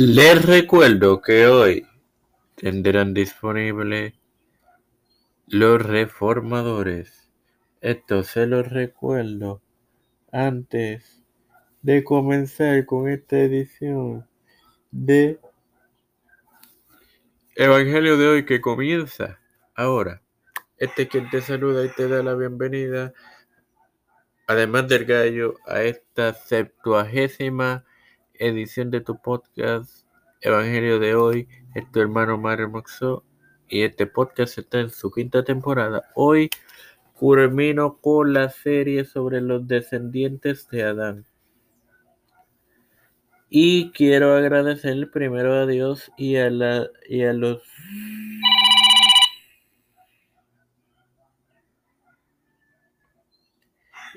Les recuerdo que hoy tendrán disponible los reformadores. Esto se los recuerdo antes de comenzar con esta edición de Evangelio de hoy que comienza ahora. Este es quien te saluda y te da la bienvenida, además del gallo, a esta septuagésima edición de tu podcast Evangelio de hoy. Es tu hermano Mario Moxo y este podcast está en su quinta temporada. Hoy culmino con la serie sobre los descendientes de Adán. Y quiero agradecer primero a Dios y a, la, y a los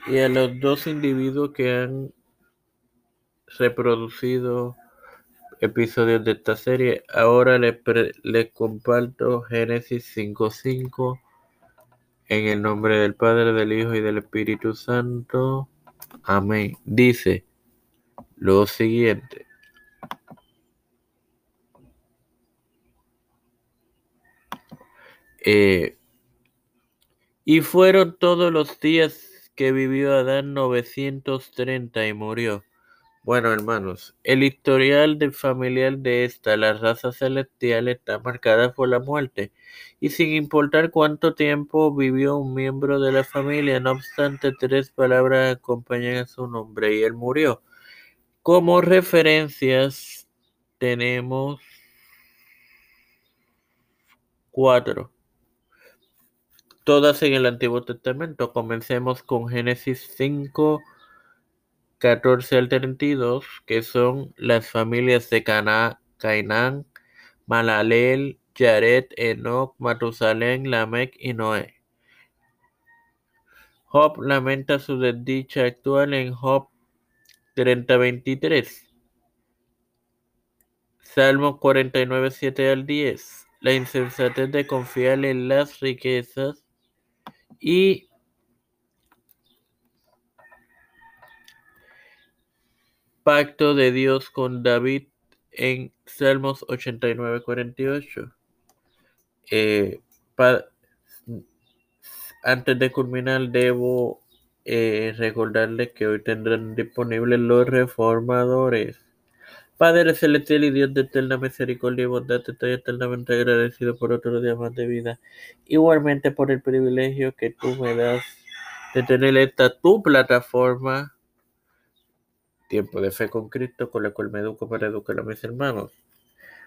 y a los dos individuos que han reproducido episodios de esta serie. Ahora les, les comparto Génesis 5.5 en el nombre del Padre, del Hijo y del Espíritu Santo. Amén. Dice lo siguiente. Eh, y fueron todos los días que vivió Adán 930 y murió. Bueno, hermanos, el historial del familiar de esta, la raza celestial, está marcada por la muerte. Y sin importar cuánto tiempo vivió un miembro de la familia, no obstante, tres palabras acompañan a su nombre y él murió. Como referencias tenemos cuatro. Todas en el Antiguo Testamento. Comencemos con Génesis 5 14 al 32, que son las familias de Cana, Cainán, Malalel, Jared, Enoch, Matusalén, Lamec y Noé. Job lamenta su desdicha actual en Job 30:23. Salmo 49, 7 al 10. La insensatez de confiar en las riquezas y pacto de Dios con David en Salmos 89, 48. Eh, antes de culminar, debo eh, recordarles que hoy tendrán disponibles los reformadores. Padre celestial y Dios de eterna misericordia y bondad, estoy eternamente agradecido por otro día más de vida. Igualmente por el privilegio que tú me das de tener esta tu plataforma Tiempo de fe con Cristo, con la cual me educo para educar a mis hermanos.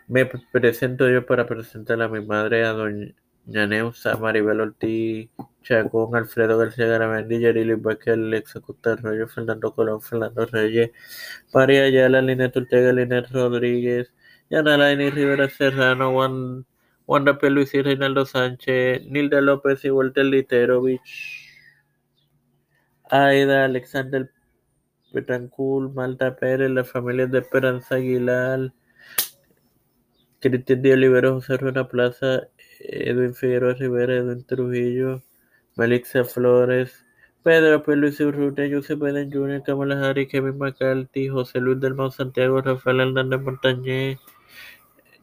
Me presento yo para presentar a mi madre, a doña Neusa, Maribel Ortiz, Chacón, Alfredo García Garamendi, Yarili Baquel, Alexa Arroyo, Fernando Colón, Fernando Reyes, María Ayala, Linet Ortega, Linet Rodríguez, Yana Laini Rivera Serrano, Juan, Wanda P. Luis y Reinaldo Sánchez, Nilda López y Walter Literovich, Aida, Alexander Betancourt, Malta Pérez, las familias de Esperanza Aguilar, Cristian de Olivero, José Rueda Plaza, Edwin Figueroa Rivera, Edwin Trujillo, Melixia Flores, Pedro P. Luis Urrutia, Joseph Biden Jr., Kamala Harris, Kevin McCarthy, José Luis del Mau Santiago, Rafael Hernández Montañez,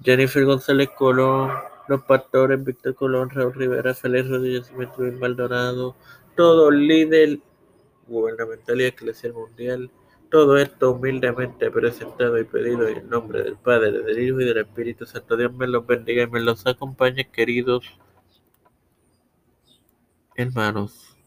Jennifer González Colón, Los Pastores, Víctor Colón, Raúl Rivera, Félix Rodríguez, Luis Maldonado, todo líder gubernamental y eclesial mundial. Todo esto humildemente presentado y pedido en nombre del Padre, del Hijo y del Espíritu Santo. Dios me los bendiga y me los acompañe, queridos hermanos.